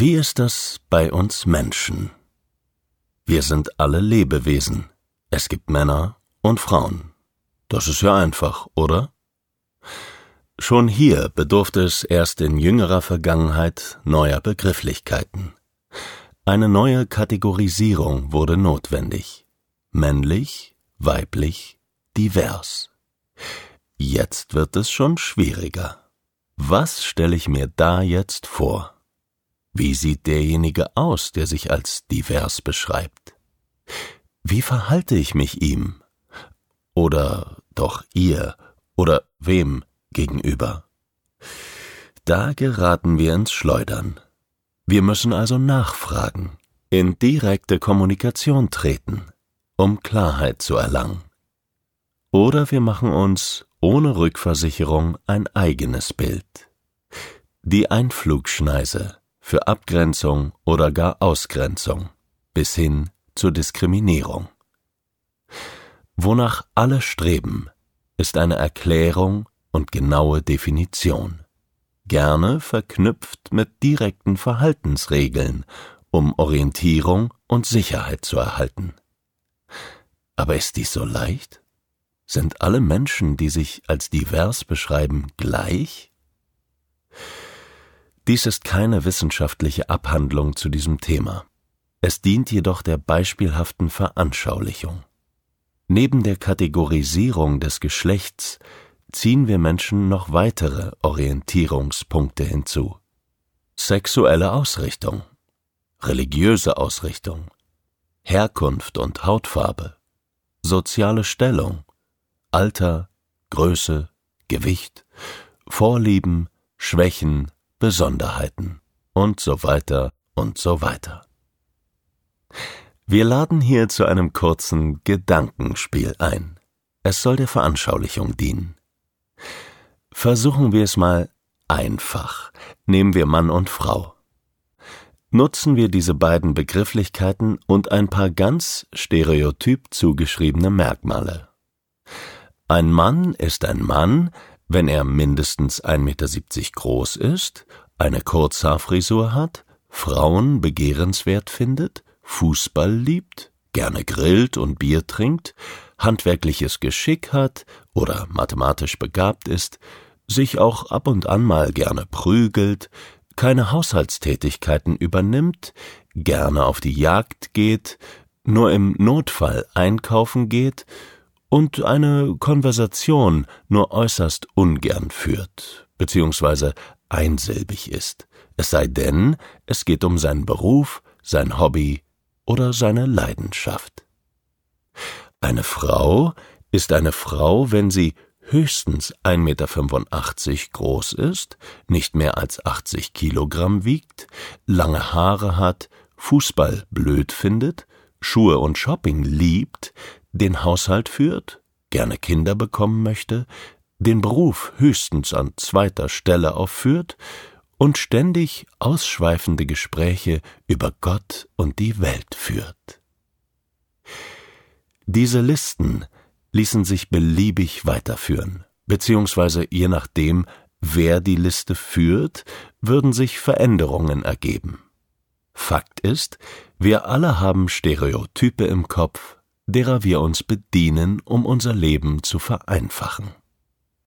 Wie ist das bei uns Menschen? Wir sind alle Lebewesen. Es gibt Männer und Frauen. Das ist ja einfach, oder? Schon hier bedurfte es erst in jüngerer Vergangenheit neuer Begrifflichkeiten. Eine neue Kategorisierung wurde notwendig. Männlich, weiblich, divers. Jetzt wird es schon schwieriger. Was stelle ich mir da jetzt vor? Wie sieht derjenige aus, der sich als divers beschreibt? Wie verhalte ich mich ihm? Oder doch ihr oder wem gegenüber? Da geraten wir ins Schleudern. Wir müssen also nachfragen, in direkte Kommunikation treten, um Klarheit zu erlangen. Oder wir machen uns ohne Rückversicherung ein eigenes Bild. Die Einflugschneise für Abgrenzung oder gar Ausgrenzung bis hin zur Diskriminierung. Wonach alle streben, ist eine Erklärung und genaue Definition, gerne verknüpft mit direkten Verhaltensregeln, um Orientierung und Sicherheit zu erhalten. Aber ist dies so leicht? Sind alle Menschen, die sich als divers beschreiben, gleich? Dies ist keine wissenschaftliche Abhandlung zu diesem Thema. Es dient jedoch der beispielhaften Veranschaulichung. Neben der Kategorisierung des Geschlechts ziehen wir Menschen noch weitere Orientierungspunkte hinzu. Sexuelle Ausrichtung, religiöse Ausrichtung, Herkunft und Hautfarbe, soziale Stellung, Alter, Größe, Gewicht, Vorlieben, Schwächen, Besonderheiten und so weiter und so weiter. Wir laden hier zu einem kurzen Gedankenspiel ein. Es soll der Veranschaulichung dienen. Versuchen wir es mal einfach. Nehmen wir Mann und Frau. Nutzen wir diese beiden Begrifflichkeiten und ein paar ganz stereotyp zugeschriebene Merkmale. Ein Mann ist ein Mann, wenn er mindestens 1,70 Meter groß ist, eine Kurzhaarfrisur hat, Frauen begehrenswert findet, Fußball liebt, gerne grillt und Bier trinkt, handwerkliches Geschick hat oder mathematisch begabt ist, sich auch ab und an mal gerne prügelt, keine Haushaltstätigkeiten übernimmt, gerne auf die Jagd geht, nur im Notfall einkaufen geht und eine Konversation nur äußerst ungern führt, beziehungsweise einsilbig ist, es sei denn, es geht um seinen Beruf, sein Hobby oder seine Leidenschaft. Eine Frau ist eine Frau, wenn sie höchstens 1,85 Meter groß ist, nicht mehr als 80 Kilogramm wiegt, lange Haare hat, Fußball blöd findet, Schuhe und Shopping liebt, den Haushalt führt, gerne Kinder bekommen möchte, den Beruf höchstens an zweiter Stelle aufführt und ständig ausschweifende Gespräche über Gott und die Welt führt. Diese Listen ließen sich beliebig weiterführen, beziehungsweise je nachdem, wer die Liste führt, würden sich Veränderungen ergeben. Fakt ist, wir alle haben Stereotype im Kopf, derer wir uns bedienen, um unser Leben zu vereinfachen.